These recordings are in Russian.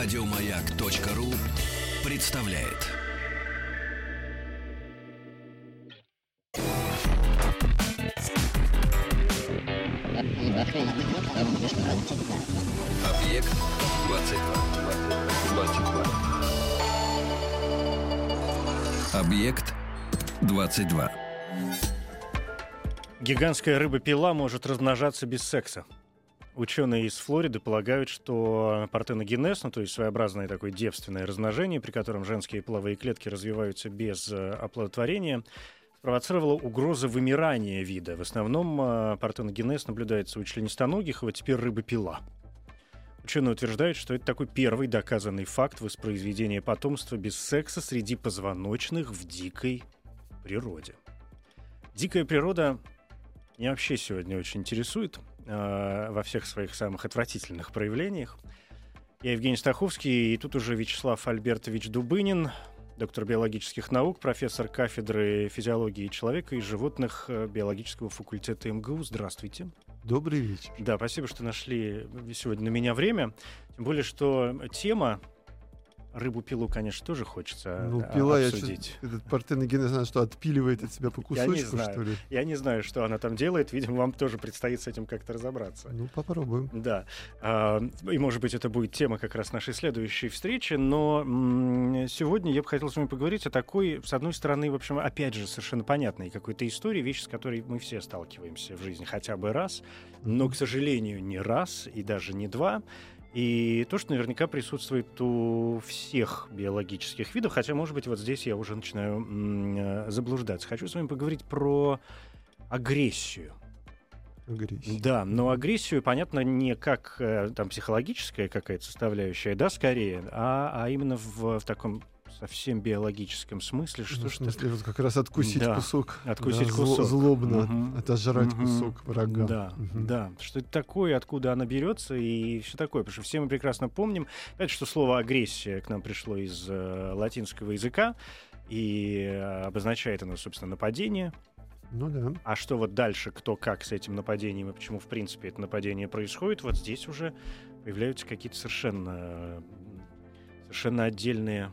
Радиомаяк.ру представляет. Объект 22. 22. Объект 22. Гигантская рыба-пила может размножаться без секса. Ученые из Флориды полагают, что партеногенез, ну, то есть своеобразное такое девственное размножение, при котором женские половые клетки развиваются без э, оплодотворения, спровоцировало угрозы вымирания вида. В основном э, партеногенез наблюдается у членистоногих, вот теперь рыба-пила. Ученые утверждают, что это такой первый доказанный факт воспроизведения потомства без секса среди позвоночных в дикой природе. Дикая природа меня вообще сегодня очень интересует э, во всех своих самых отвратительных проявлениях. Я Евгений Стаховский, и тут уже Вячеслав Альбертович Дубынин, доктор биологических наук, профессор кафедры физиологии человека и животных э, биологического факультета МГУ. Здравствуйте. Добрый вечер. Да, спасибо, что нашли сегодня на меня время. Тем более, что тема рыбу-пилу, конечно, тоже хочется Ну, а, пила, я обсудить. чё- этот партеногенез, она что, отпиливает от себя по Я не кусочку, знаю. что ли? Я не знаю, что она там делает. Видимо, вам тоже предстоит с этим как-то разобраться. Ну, попробуем. Да. А, И, может быть, это будет тема как раз нашей следующей встречи. Но сегодня я бы хотел с вами поговорить о такой, с одной стороны, в общем, опять же, совершенно понятной какой-то истории, вещи, с которой мы все сталкиваемся в жизни хотя бы раз, но, к сожалению, не раз и даже не два. И то, что наверняка присутствует у всех биологических видов, хотя, может быть, вот здесь я уже начинаю э, заблуждаться. Хочу с вами поговорить про агрессию. Агрессия. Да, но агрессию, понятно, не как э, там психологическая какая-то составляющая, да, скорее, а, а именно в, в таком совсем биологическом смысле, что Ну, в что смысле, вот как раз откусить Да, кусок. откусить да, кусок. Злобно Мгм. отожрать Мгм. кусок врага. Да, Мгм. да. Что это такое, откуда она берется и все такое. Потому что все мы прекрасно помним, опять, что слово агрессия к нам пришло из э, латинского языка, и э, обозначает оно, собственно, нападение. Ну да. А что вот дальше, кто как с этим нападением и почему, в принципе, это нападение происходит, вот здесь уже появляются какие-то совершенно, совершенно отдельные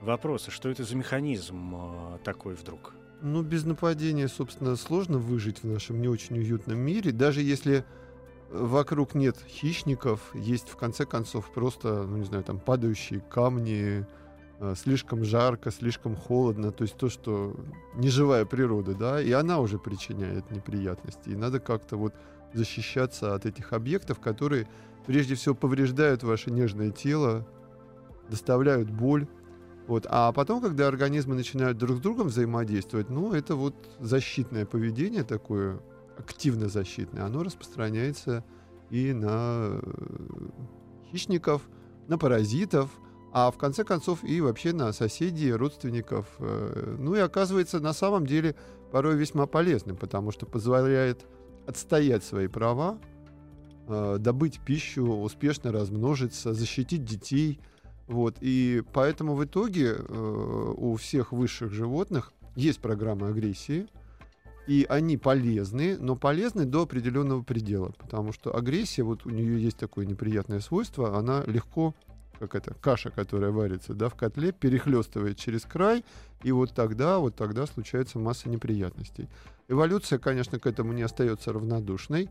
вопросы. Что это за механизм э, такой вдруг? Ну, без нападения, собственно, сложно выжить в нашем не очень уютном мире. Даже если вокруг нет хищников, есть, в конце концов, просто, ну, не знаю, там, падающие камни, э, слишком жарко, слишком холодно, то есть то, что неживая природа, да, и она уже причиняет неприятности. И надо как-то вот защищаться от этих объектов, которые прежде всего повреждают ваше нежное тело, доставляют боль. Вот. А потом, когда организмы начинают друг с другом взаимодействовать, ну, это вот защитное поведение такое, активно защитное, оно распространяется и на э, хищников, на паразитов, а в конце концов и вообще на соседей, родственников. э, Ну и оказывается на самом деле порой весьма полезным, потому что позволяет отстоять свои права, э, добыть пищу, успешно размножиться, защитить детей. Вот. И поэтому в итоге э, у всех высших животных есть программа агрессии, и они полезны, но полезны до определенного предела, потому что агрессия, вот у нее есть такое неприятное свойство, она легко, как это, каша, которая варится, да, в котле, перехлестывает через край, и вот тогда, вот тогда случается масса неприятностей. Эволюция, конечно, к этому не остается равнодушной.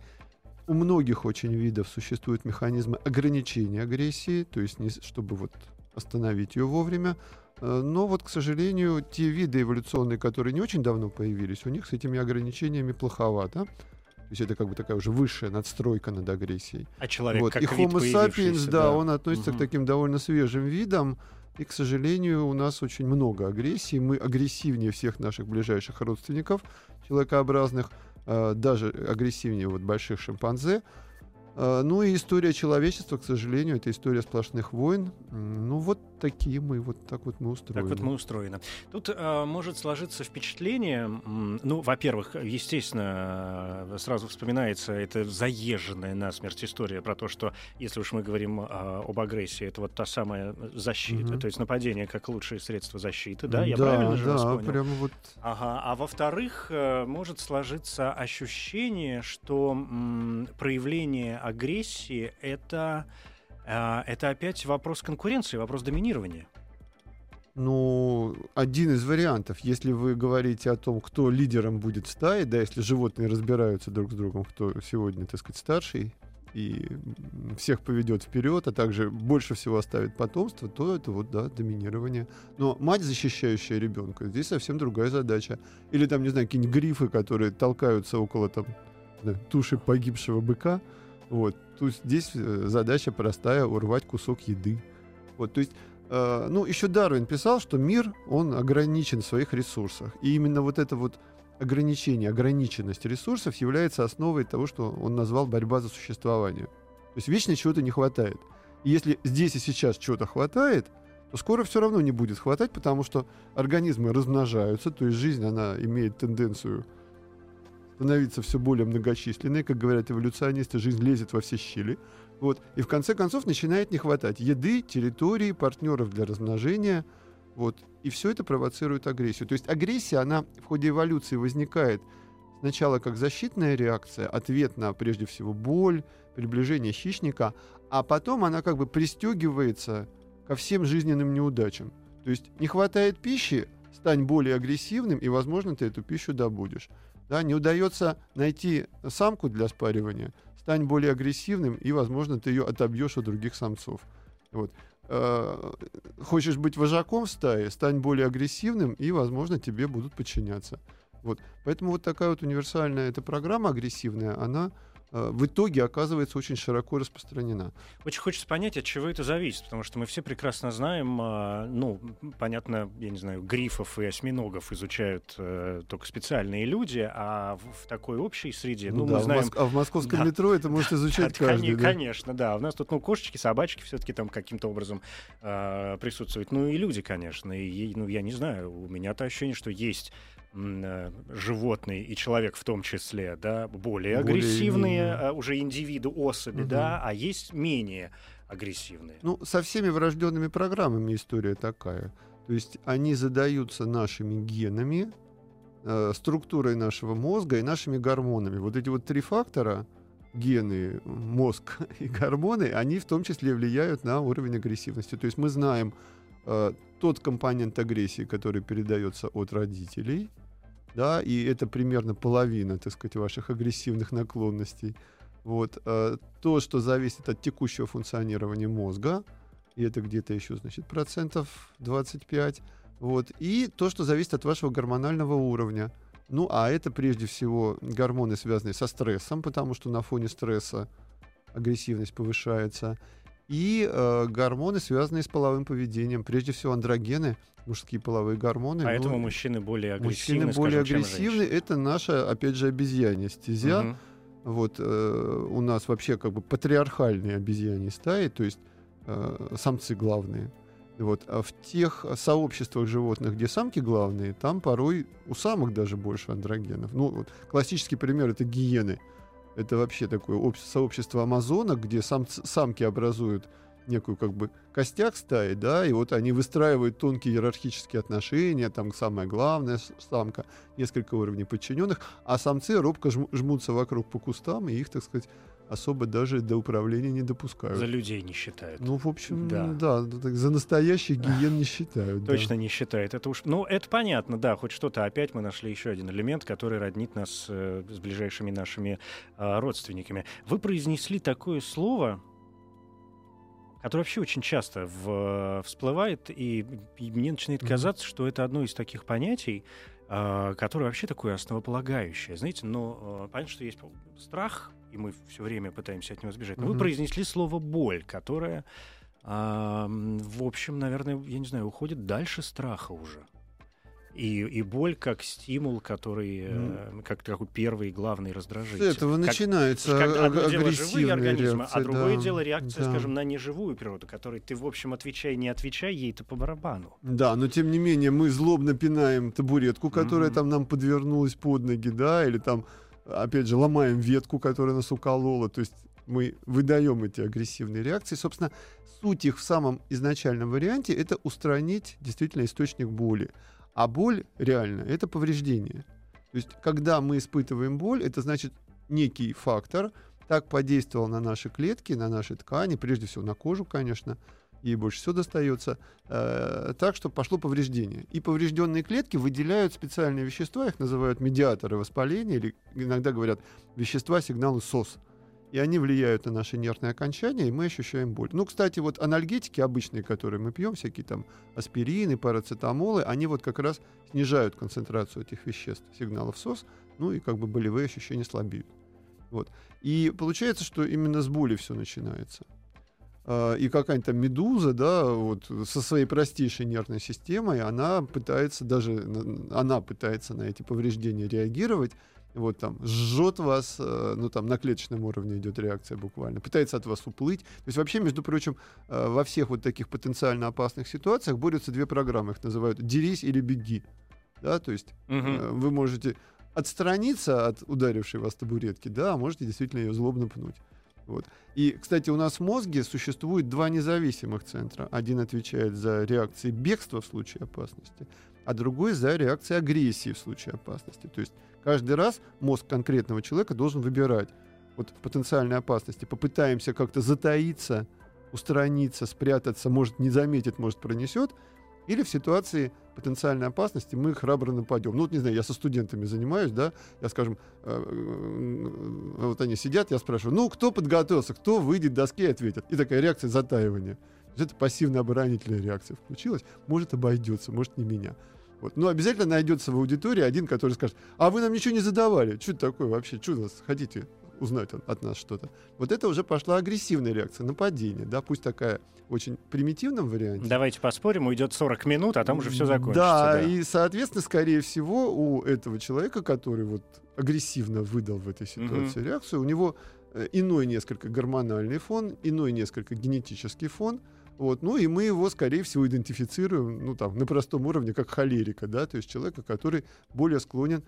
У многих очень видов существуют механизмы ограничения агрессии, то есть не, чтобы вот остановить ее вовремя. Э, Но вот, к сожалению, те виды эволюционные, которые не очень давно появились, у них с этими ограничениями плоховато. То есть это как бы такая уже высшая надстройка над агрессией. А человек Вот. как И Homo sapiens, появившийся, да, он относится Мгм. к таким довольно свежим видам. И, к сожалению, у нас очень много агрессии. Мы агрессивнее всех наших ближайших родственников человекообразных, даже агрессивнее вот больших шимпанзе. Э, Ну и история человечества, к сожалению, это история сплошных войн. Ну вот такие мы, вот так вот мы устроены. Так вот мы устроены. Тут э, может сложиться впечатление, ну, во-первых, естественно, э, сразу вспоминается эта заезженная насмерть история про то, что если уж мы говорим э, об агрессии, это вот та самая защита, Мгм. то есть нападение как лучшее средство защиты, да? Я правильно же да, вас понял? прямо вот Ага, а во-вторых, э, может сложиться ощущение, что м, проявление агрессии это это опять вопрос конкуренции, вопрос доминирования. Ну, один из вариантов, если вы говорите о том, кто лидером будет в стае, да, если животные разбираются друг с другом, кто сегодня, так сказать, старший и всех поведет вперед, а также больше всего оставит потомство, то это вот, да, доминирование. Но мать, защищающая ребенка, здесь совсем другая задача. Или там, не знаю, какие-нибудь грифы, которые толкаются около там туши погибшего быка. Вот. То есть здесь э, задача простая — урвать кусок еды. Вот, то есть Э, ну, еще Дарвин писал, что мир, он ограничен в своих ресурсах. И именно вот это вот ограничение, ограниченность ресурсов является основой того, что он назвал борьба за существование. То есть вечно чего-то не хватает. И если здесь и сейчас чего-то хватает, то скоро все равно не будет хватать, потому что организмы размножаются, то есть жизнь, она имеет тенденцию становиться все более многочисленной. Как говорят эволюционисты, жизнь лезет во все щели. Вот. И в конце концов начинает не хватать еды, территории, партнеров для размножения. Вот. И все это провоцирует агрессию. То есть агрессия, она в ходе эволюции возникает сначала как защитная реакция, ответ на, прежде всего, боль, приближение хищника, а потом она как бы пристегивается ко всем жизненным неудачам. То есть не хватает пищи, стань более агрессивным, и, возможно, ты эту пищу добудешь. Да, не удается найти самку для спаривания – стань более агрессивным, и, возможно, ты ее отобьешь у других самцов. Вот. Э, хочешь быть вожаком в стае, стань более агрессивным, и, возможно, тебе будут подчиняться. Вот. Поэтому вот такая вот универсальная эта программа агрессивная, она в итоге оказывается очень широко распространена. Очень хочется понять, от чего это зависит, потому что мы все прекрасно знаем, а, ну, понятно, я не знаю, грифов и осьминогов изучают э, только специальные люди, а в, такой общей среде, ну, ну да, мы знаем... В Моск... А в московском да. метро это может изучать каждый, да? Конечно, да. У нас тут, ну, кошечки, собачки все-таки там каким-то образом э, присутствуют. Ну, и люди, конечно. И, ну, я не знаю, у меня-то ощущение, что есть Э, животные и человек в том числе, да, более, более агрессивные менее. А, уже индивиды, особи, угу. да, а есть менее агрессивные. Ну, со всеми врожденными программами история такая. То есть они задаются нашими генами, э, структурой нашего мозга и нашими гормонами. Вот эти вот три фактора, гены, мозг и гормоны, они в том числе влияют на уровень агрессивности. То есть мы знаем э, тот компонент агрессии, который передается от родителей, да, и это примерно половина, так сказать, ваших агрессивных наклонностей. Вот. Э, то, что зависит от текущего функционирования мозга, и это где-то еще, значит, процентов 25, вот, и то, что зависит от вашего гормонального уровня. Ну, а это прежде всего гормоны, связанные со стрессом, потому что на фоне стресса агрессивность повышается и э, гормоны, связанные с половым поведением. Прежде всего андрогены, мужские половые гормоны. Поэтому ну, мужчины более агрессивны. Мужчины более скажем, агрессивны. Это наша, опять же, обезьянья стезя. Угу. Вот э, у нас вообще как бы патриархальные обезьяне стаи, то есть э, самцы главные. Вот. А в тех сообществах животных, где самки главные, там порой у самок даже больше андрогенов. Ну, вот, классический пример это гиены. Это вообще такое сообщество амазонок, где сам, самки образуют некую как бы костяк стаи, да, и вот они выстраивают тонкие иерархические отношения, там самая главная самка, несколько уровней подчиненных, а самцы робко жмутся вокруг по кустам, и их, так сказать, особо даже до управления не допускают. За людей не считают. Ну, в общем, да, да за настоящих гиен не считают. Точно не считают. Это уж, ну, это понятно, да. Хоть что-то опять мы нашли еще один элемент, который роднит нас э, с ближайшими нашими э, родственниками. Вы произнесли такое слово, которое вообще очень часто в, всплывает, и, и мне начинает казаться, mm-hmm. что это одно из таких понятий, э, которое вообще такое основополагающее. Знаете, но э, понятно, что есть страх и мы все время пытаемся от него сбежать. Но mm-hmm. вы произнесли слово боль, которое, э, в общем, наверное, я не знаю, уходит дальше страха уже. И, и боль как стимул, который mm. э, как такой первый главный раздражитель. С этого как, начинается как одно дело живые организмы, реакция, а другое да, дело реакция, да. скажем, на неживую природу, которой ты, в общем, отвечай, не отвечай, ей-то по барабану. Да, но тем не менее мы злобно пинаем табуретку, которая mm-hmm. там нам подвернулась под ноги, да, или там опять же, ломаем ветку, которая нас уколола, то есть мы выдаем эти агрессивные реакции. Собственно, суть их в самом изначальном варианте — это устранить действительно источник боли. А боль реально — это повреждение. То есть, когда мы испытываем боль, это значит некий фактор, так подействовал на наши клетки, на наши ткани, прежде всего на кожу, конечно, ей больше всего достается, э, так что пошло повреждение. И поврежденные клетки выделяют специальные вещества, их называют медиаторы воспаления, или иногда говорят вещества сигналы СОС. И они влияют на наши нервные окончания, и мы ощущаем боль. Ну, кстати, вот анальгетики обычные, которые мы пьем, всякие там аспирины, парацетамолы, они вот как раз снижают концентрацию этих веществ, сигналов СОС, ну и как бы болевые ощущения слабеют. Вот. И получается, что именно с боли все начинается. А, и какая-нибудь там медуза, да, вот со своей простейшей нервной системой, она пытается даже, она пытается на эти повреждения реагировать, вот там жжет вас, э, ну там на клеточном уровне идет реакция буквально, пытается от вас уплыть. То есть вообще, между прочим, э, во всех вот таких потенциально опасных ситуациях борются две программы, их называют «дерись» или «беги». Да, то есть угу. вы можете отстраниться от ударившей вас табуретки, да, а можете действительно ее злобно пнуть. Вот. И, кстати, у нас в мозге существует два независимых центра. Один отвечает за реакции бегства в случае опасности, а другой за реакции агрессии в случае опасности. То есть каждый раз мозг конкретного человека должен выбирать вот в потенциальной опасности. Попытаемся как-то затаиться, устраниться, спрятаться, может не заметит, может пронесет – или в ситуации потенциальной опасности мы храбро нападем. Ну, вот не знаю, я со студентами занимаюсь, да, я, скажем, э, э, вот они сидят, я спрашиваю, ну, кто подготовился, кто выйдет к доске и ответит. И такая реакция затаивания. Это пассивно-оборонительная реакция включилась. Может, обойдется, может, не меня. Вот. Но обязательно найдется в аудитории один, который скажет, а вы нам ничего не задавали. Что это такое вообще? Что нас хотите узнать от нас что-то. Вот это уже пошла агрессивная реакция, нападение, да, пусть такая очень примитивном варианте. Давайте поспорим, уйдет 40 минут, а там уже все закончится. Да, да, и, соответственно, скорее всего, у этого человека, который вот агрессивно выдал в этой ситуации угу. реакцию, у него э, иной несколько гормональный фон, иной несколько генетический фон, вот, ну и мы его, скорее всего, идентифицируем, ну там, на простом уровне, как холерика, да, то есть человека, который более склонен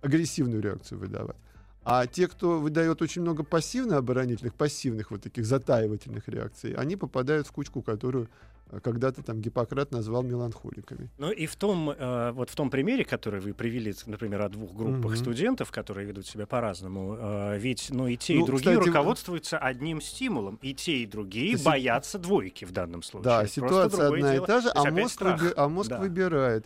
агрессивную реакцию выдавать. А те, кто выдает очень много пассивно-оборонительных, пассивных вот таких затаивательных реакций, они попадают в кучку, которую э, когда-то там Гиппократ назвал меланхоликами. Ну и в том, э, вот в том примере, который вы привели, например, о двух группах mm-hmm. студентов, которые ведут себя по-разному, э, ведь ну, и те, ну, и другие кстати, руководствуются одним стимулом, и те, и другие это боятся двойки в данном случае. Да, ситуация одна дело. и та же, а мозг, выби- а мозг да. выбирает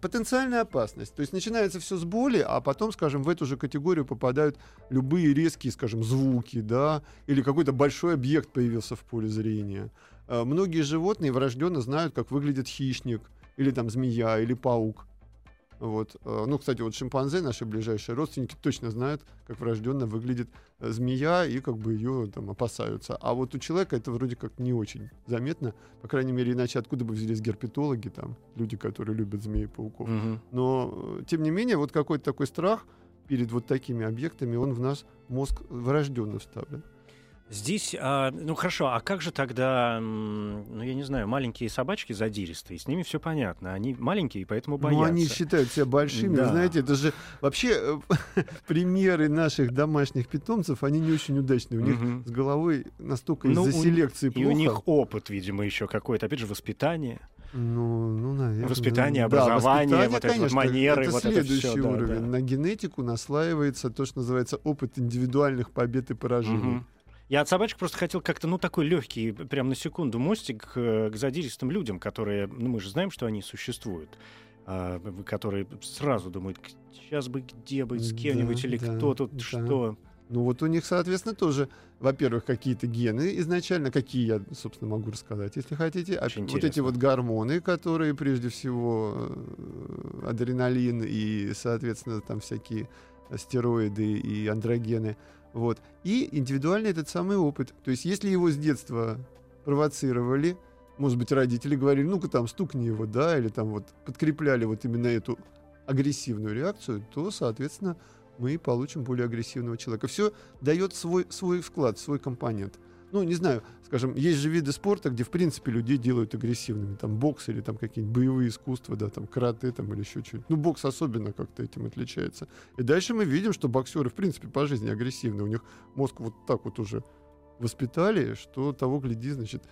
потенциальная опасность. То есть начинается все с боли, а потом, скажем, в эту же категорию попадают любые резкие, скажем, звуки, да, или какой-то большой объект появился в поле зрения. Э, многие животные врожденно знают, как выглядит хищник, или там змея, или паук. Вот. Э, ну, кстати, вот шимпанзе, наши ближайшие родственники, точно знают, как врожденно выглядит э, змея, и как бы ее там опасаются. А вот у человека это вроде как не очень заметно. По крайней мере, иначе откуда бы взялись герпетологи, там, люди, которые любят змеи и пауков. Угу. Но, э, тем не менее, вот какой-то такой страх перед вот такими объектами, он в нас мозг врожденно вставлен. Здесь, а, ну хорошо, а как же тогда, ну я не знаю, маленькие собачки задиристые, с ними все понятно, они маленькие, поэтому боятся. Ну они считают себя большими, да. знаете, это же вообще э, примеры наших домашних питомцев, они не очень удачные, у них угу. с головой настолько ну, из-за селекции плохо. И у них опыт, видимо, еще какой-то, опять же, воспитание. Ну, ну, наверное. Воспитание, образование, да, воспитание, вот конечно, это вот манеры, это вот следующий это все, уровень. Да, да. На генетику наслаивается то, что называется опыт индивидуальных побед и поражений. Угу. Я от собачек просто хотел как-то, ну, такой легкий, прям на секунду, мостик к, э, к задиристым людям, которые, ну, мы же знаем, что они существуют, а, которые сразу думают, сейчас бы где бы, с кем-нибудь, да, или да, кто тут, да. что. Ну вот у них, соответственно, тоже, во-первых, какие-то гены изначально, какие я, собственно, могу рассказать, если хотите. А вот эти вот гормоны, которые прежде всего э, адреналин и, соответственно, там всякие стероиды и андрогены, вот. И индивидуальный этот самый опыт. То есть если его с детства провоцировали, может быть, родители говорили, ну-ка там стукни его, да, или там вот подкрепляли вот именно эту агрессивную реакцию, то, соответственно, мы получим более агрессивного человека. Все дает свой, свой вклад, свой компонент ну, не знаю, скажем, есть же виды спорта, где, в принципе, людей делают агрессивными. Там бокс или там какие-нибудь боевые искусства, да, там карате там или еще что-нибудь. Ну, бокс особенно как-то этим отличается. И дальше мы видим, что боксеры, в принципе, по жизни агрессивны. У них мозг вот так вот уже воспитали, что того, гляди, значит,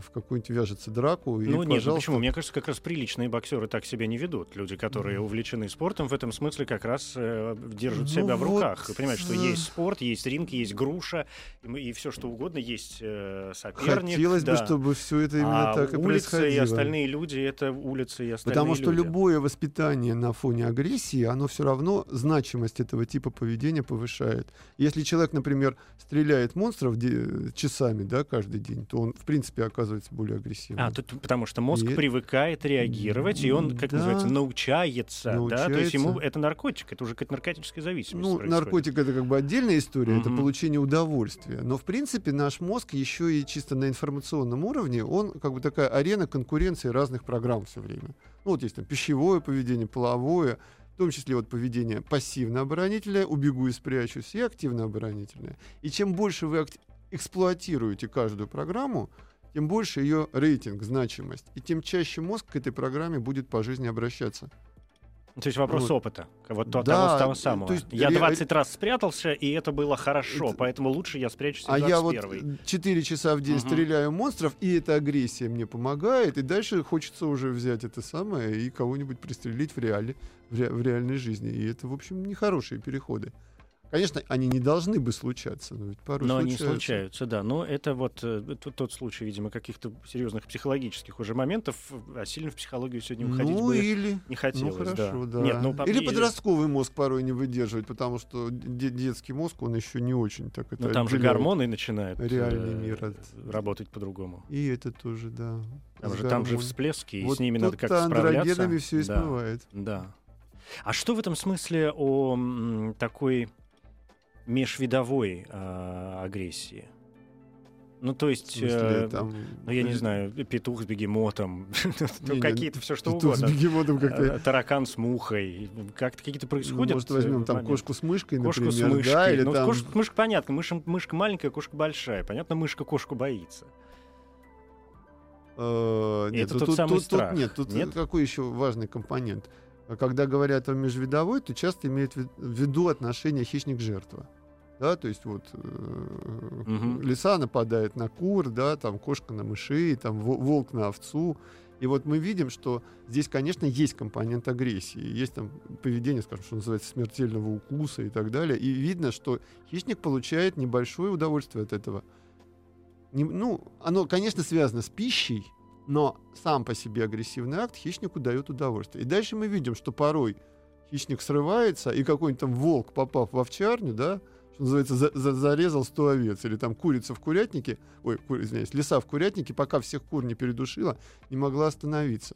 в какую-нибудь вяжется драку. и, Ну нет, ну пожалуйста, почему? Мне кажется, как раз приличные боксеры так себя не ведут. Люди, которые Мгм. увлечены спортом, в этом смысле как раз э, держат Ну себя в вот, руках. И понимают, что э. есть спорт, есть ринг, есть груша, и, и все что угодно, есть э, соперник. Хотелось бы, да. чтобы все это именно а так и улица происходило. и остальные люди — это улицы и остальные Потому что люди. любое воспитание на фоне агрессии, оно все равно значимость этого типа поведения повышает. Если человек, например, стреляет монстров де- часами, да, каждый день, то он, в принципе, оказывается более агрессивным. А, тут, потому что мозг И- привыкает реагировать, и он, как Да. называется, научается, да, то есть ему Научается. это наркотик, это уже какая-то наркотическая зависимость. Ну, происходит. наркотик это как бы отдельная история, это Мгм. получение удовольствия. Но в принципе наш мозг еще и чисто на информационном уровне, он как бы такая арена конкуренции разных программ все время. Ну вот есть там пищевое поведение, половое, в том числе вот поведение пассивно-оборонительное, убегу и спрячусь, и активно-оборонительное. И чем больше вы эксплуатируете каждую программу, тем больше ее рейтинг, значимость. И тем чаще мозг к этой программе будет по жизни обращаться. То есть вопрос Вот. опыта. Вот то, Да, того, того то самого. есть я ре- 20 раз спрятался, и это было хорошо, Это- поэтому лучше я спрячусь в А я вот 21 4 часа в день Мгм. стреляю монстров, и эта агрессия мне помогает, и дальше хочется уже взять это самое и кого-нибудь пристрелить в реале, в, ре- в реальной жизни. И это, в общем, нехорошие переходы. Конечно, они не должны бы случаться, но ведь порой Но они случаются. случаются, да. Но это вот э, тот случай, видимо, каких-то серьезных психологических уже моментов, а сильно в психологию сегодня уходить Ну бы или... не хотелось. ну хорошо, да. Нет, ну, по- Или и- подростковый мозг порой не выдерживает, потому что де- детский мозг, он еще не очень так это Ну, там же гормоны начинают реальный э, мир от- работать по-другому. И это тоже, да. Там же, там же всплески, и Вот с ними надо как-то справляться. андрогенами все и Да. смывает. Да. А что в этом смысле о м, такой межвидовой а, агрессии? Ну, то есть, смысле, э, там... ну, я не знаю, петух с бегемотом, ну, какие-то все что Петух с угодно. бегемотом как-то... Э, Таракан с мухой. Как-то какие-то Ну, происходят. может, возьмем э, там кошку с мышкой, Кошку например, с мышкой. да, или ну, там... кошка, мышка понятно, мышка, мышка маленькая, кошка большая. Понятно, мышка кошку боится. э, нет, это ну, тот самый тут- тут страх, нет, тут нет? какой еще важный компонент? Когда говорят о межвидовой, то часто имеют в ви- в виду отношения хищник-жертва. Да, то есть вот э, лиса нападает на кур, да, там кошка на мышей, там во- волк на овцу. И вот мы видим, что здесь, конечно, есть компонент агрессии, есть там поведение, скажем, что называется, смертельного укуса и так далее. И видно, что хищник получает небольшое удовольствие от этого. Не- ну, оно, конечно, связано с пищей, но сам по себе агрессивный акт хищнику дает удовольствие. И дальше мы видим, что порой хищник срывается, и какой-нибудь там волк, попав в овчарню, да, что называется, за- за- зарезал 100 овец, или там курица в курятнике, ой, ку- извиняюсь, лиса в курятнике, пока всех кур не передушила, не могла остановиться.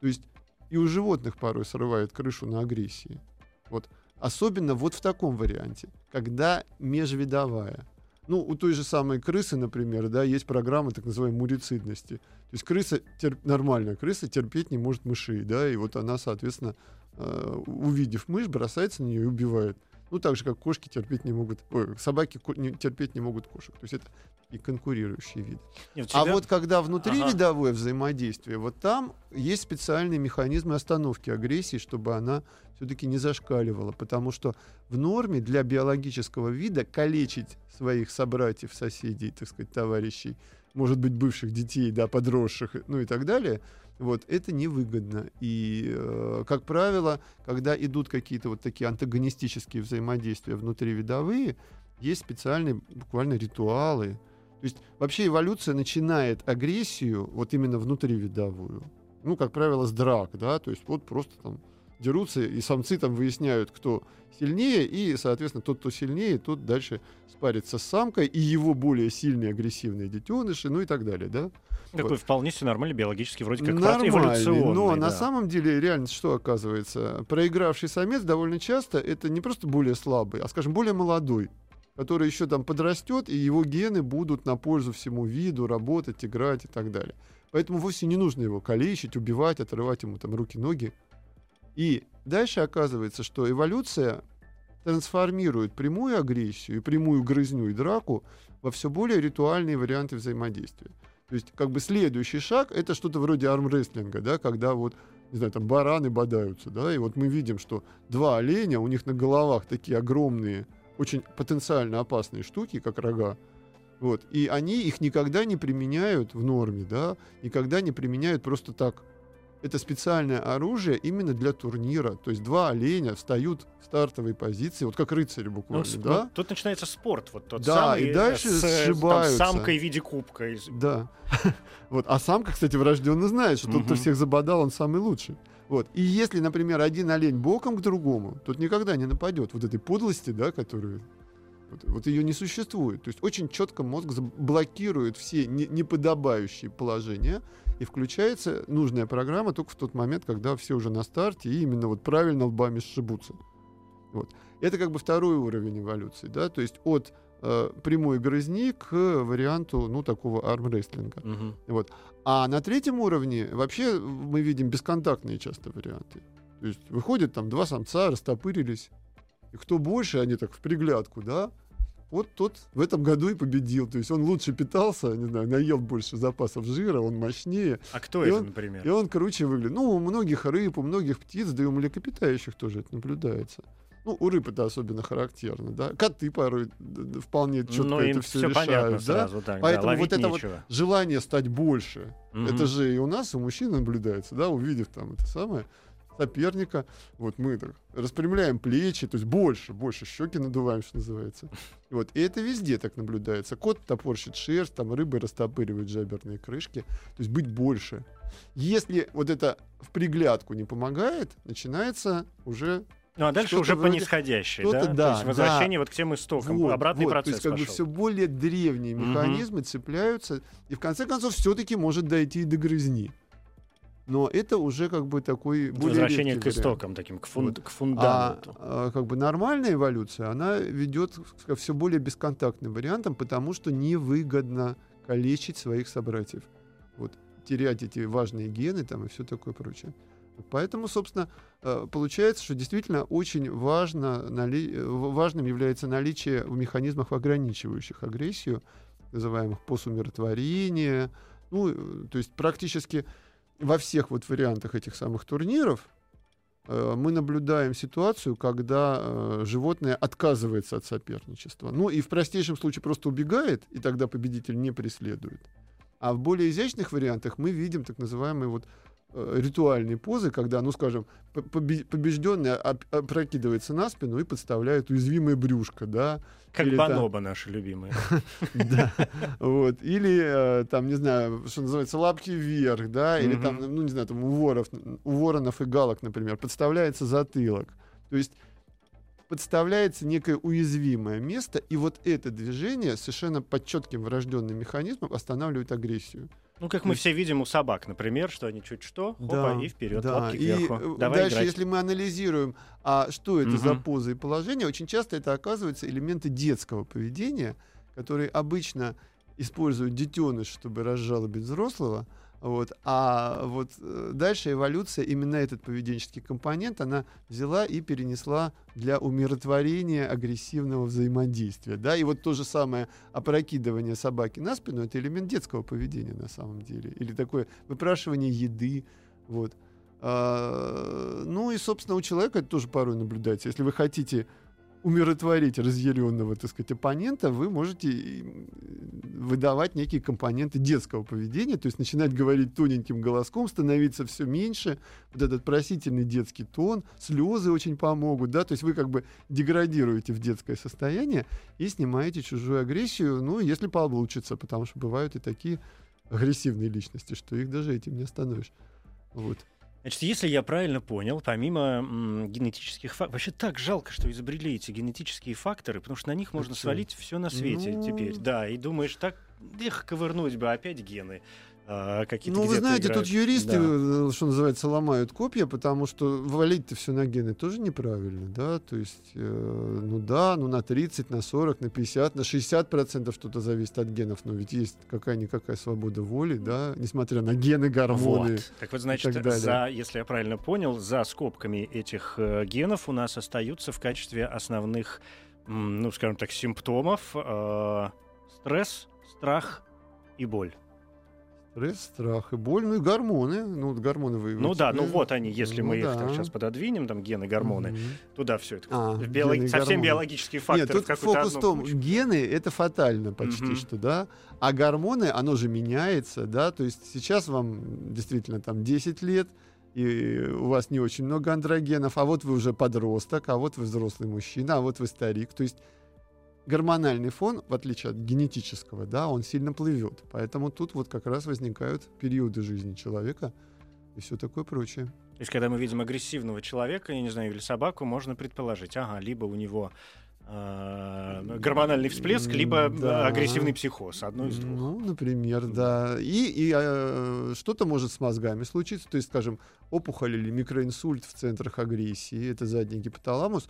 То есть и у животных порой срывает крышу на агрессии. Вот. Особенно вот в таком варианте, когда межвидовая. Ну, у той же самой крысы, например, да, есть программа так называемой мурицидности. То есть крыса, терп- нормальная крыса терпеть не может мышей, да, и вот она, соответственно, э, увидев мышь, бросается на нее и убивает. Ну, так же, как кошки терпеть не могут, ой, собаки ко- не- терпеть не могут кошек. То есть это и конкурирующие виды. Нет, А вот когда внутри Ага. видовое взаимодействие, вот там есть специальные механизмы остановки агрессии, чтобы она все-таки не зашкаливала. Потому что в норме для биологического вида калечить своих собратьев, соседей, так сказать, товарищей, может быть, бывших детей, да, подросших, ну и так далее, вот, это невыгодно. И, э, как правило, когда идут какие-то вот такие антагонистические взаимодействия внутривидовые, есть специальные буквально ритуалы, то есть вообще эволюция начинает агрессию вот именно внутривидовую. Ну, как правило, с драк, да, то есть вот просто там дерутся, и самцы там выясняют, кто сильнее, и, соответственно, тот, кто сильнее, тот дальше спарится с самкой, и его более сильные агрессивные детеныши, ну и так далее, да. Такой вот. вполне себе нормальный, биологически вроде как эволюционный. но на да. самом деле реальность что оказывается? Проигравший самец довольно часто это не просто более слабый, а, скажем, более молодой, который еще там подрастет, и его гены будут на пользу всему виду работать, играть и так далее. Поэтому вовсе не нужно его калечить, убивать, отрывать ему там руки-ноги. И дальше оказывается, что эволюция трансформирует прямую агрессию и прямую грызню и драку во все более ритуальные варианты взаимодействия. То есть, как бы следующий шаг это что-то вроде армрестлинга, да, когда вот, не знаю, там бараны бодаются, да, и вот мы видим, что два оленя, у них на головах такие огромные, очень потенциально опасные штуки, как рога, Вот. И они их никогда не применяют в норме, да, никогда не применяют просто так. Это специальное оружие именно для турнира. То есть два оленя встают в стартовой позиции, вот как рыцари Ну, буквально, с- да? ну, тут начинается спорт, вот тот Да, самый, и дальше с, э, там, сшибаются. самкой в виде кубка. Да. вот. А самка, кстати, врожденно знает, что тот, кто всех забодал, он самый лучший. Вот. И если, например, один олень боком к другому, тот никогда не нападет. Вот этой подлости, да, которую... Вот, вот ее не существует. То есть очень четко мозг блокирует все не- неподобающие положения, и включается нужная программа только в тот момент, когда все уже на старте и именно вот правильно лбами сшибутся. Вот. Это как бы второй уровень эволюции, да, то есть от э, прямой грызни к варианту, ну, такого армрестлинга. Мгм. Вот. А на третьем уровне вообще мы видим бесконтактные часто варианты. То есть выходят там два самца, растопырились, и кто больше, они так в приглядку, да, вот тот в этом году и победил. То есть он лучше питался, не знаю, наел больше запасов жира, он мощнее, А кто И это, он- например? и он круче выглядит. Ну, у многих рыб, у многих птиц, да и у млекопитающих тоже это наблюдается. Ну, у рыб это особенно характерно, да. Коты порой вполне четко ну, это все решают, да. сразу, так, Поэтому да, вот это вот. Желание стать больше. Мгм. Это же и у нас, у мужчин наблюдается, да, увидев там это самое соперника, вот мы так распрямляем плечи, то есть больше, больше щеки надуваем, что называется. Вот, и это везде так наблюдается. Кот топорщит шерсть, там рыбы растопыривают жаберные крышки, то есть быть больше. Если вот это в приглядку не помогает, начинается уже Ну, а дальше уже по вроде- нисходящей, что-то да? То да, есть возвращение вот к тем истокам, вот, обратный вот, процесс То есть как бы пошел. все более древние механизмы цепляются, и в конце концов все-таки может дойти и до грызни. Но это уже как бы такой более Возвращение к редкий вариант. истокам таким, к, фун- Вот. к А, фундаменту. а, как бы нормальная эволюция, она ведет к все более бесконтактным вариантам, потому что невыгодно калечить своих собратьев. Вот, терять эти важные гены там и все такое прочее. Поэтому, собственно, э, получается, что действительно очень важно, нали- важным является наличие в механизмах, ограничивающих агрессию, называемых посумиротворения. Ну, э, то есть практически во всех вот вариантах этих самых турниров э, мы наблюдаем ситуацию, когда э, животное отказывается от соперничества. Ну и в простейшем случае просто убегает, и тогда победитель не преследует. А в более изящных вариантах мы видим так называемые вот ритуальные позы, когда, ну скажем, побежденный оп- опрокидывается на спину и подставляет уязвимое брюшко, да, Как или там- бонобо наши любимые. да, вот, или э, там, не знаю, что называется, лапки вверх, да, или там, ну, не знаю, там у воров, у воронов и галок, например, подставляется затылок. То есть подставляется некое уязвимое место, и вот это движение совершенно под четким врожденным механизмом останавливает агрессию. Ну, как мы все видим у собак, например, что они чуть что, хопа, и вперед, да. лапки И кверху. э, Давай дальше, играть. если мы анализируем, а что это за Мгм. поза и положение, очень часто это оказываются элементы детского поведения, которые обычно используют детеныш, чтобы разжалобить взрослого. Вот. А вот э, дальше эволюция, именно этот поведенческий компонент, она взяла и перенесла для умиротворения агрессивного взаимодействия. Да? И вот то же самое опрокидывание собаки на спину, это элемент детского поведения на самом деле. Или такое выпрашивание еды. Вот. А, ну и, собственно, у человека это тоже порой наблюдается. Если вы хотите умиротворить разъяренного, так сказать, оппонента, вы можете и, выдавать некие компоненты детского поведения, то есть начинать говорить тоненьким голоском, становиться все меньше, вот этот просительный детский тон, слезы очень помогут, да, то есть вы как бы деградируете в детское состояние и снимаете чужую агрессию, ну, если получится, потому что бывают и такие агрессивные личности, что их даже этим не остановишь. Вот. Значит, если я правильно понял, помимо м, генетических факторов... Вообще так жалко, что изобрели эти генетические факторы, потому что на них можно чё? свалить все на свете Ну. теперь. Да, и думаешь, так, их ковырнуть бы опять гены а, какие-то Ну, вы знаете, играют. тут юристы, Да. э, что называется, ломают копья, потому что валить-то все на гены тоже неправильно, да, то есть, э, ну да, ну на 30, на 40, на 50, на 60 процентов что-то зависит от генов, но ведь есть какая-никакая свобода воли, да, несмотря на гены, гормоны. Вот. Так вот, значит, так далее. за, если я правильно понял, за скобками этих э, генов у нас остаются в качестве основных, м, ну, скажем так, симптомов э, стресс, страх и боль. Стресс, страх и боль, ну и гормоны. Ну, вот гормоны вы... Ну да, ну вот они, если Ну мы их да. так сейчас пододвинем, там гены, гормоны, Мгм. туда все это. А, биолог- гены Совсем гормоны. биологические факторы Нет, тут фокус в том, кучу. гены это фатально почти Мгм. что, да, а гормоны, оно же меняется, да, то есть сейчас вам действительно там 10 лет, и у вас не очень много андрогенов, а вот вы уже подросток, а вот вы взрослый мужчина, а вот вы старик, то есть гормональный фон, в отличие от генетического, да, он сильно плывет, поэтому тут вот как раз возникают периоды жизни человека и все такое прочее. То есть, когда мы видим агрессивного человека, я не знаю, или собаку, можно предположить, ага, либо у него э, гормональный всплеск, либо э, Да. агрессивный психоз, одно из двух. Ну, например, да. И, и э, что-то может с мозгами случиться. То есть, скажем, опухоль или микроинсульт в центрах агрессии. Это задний гипоталамус.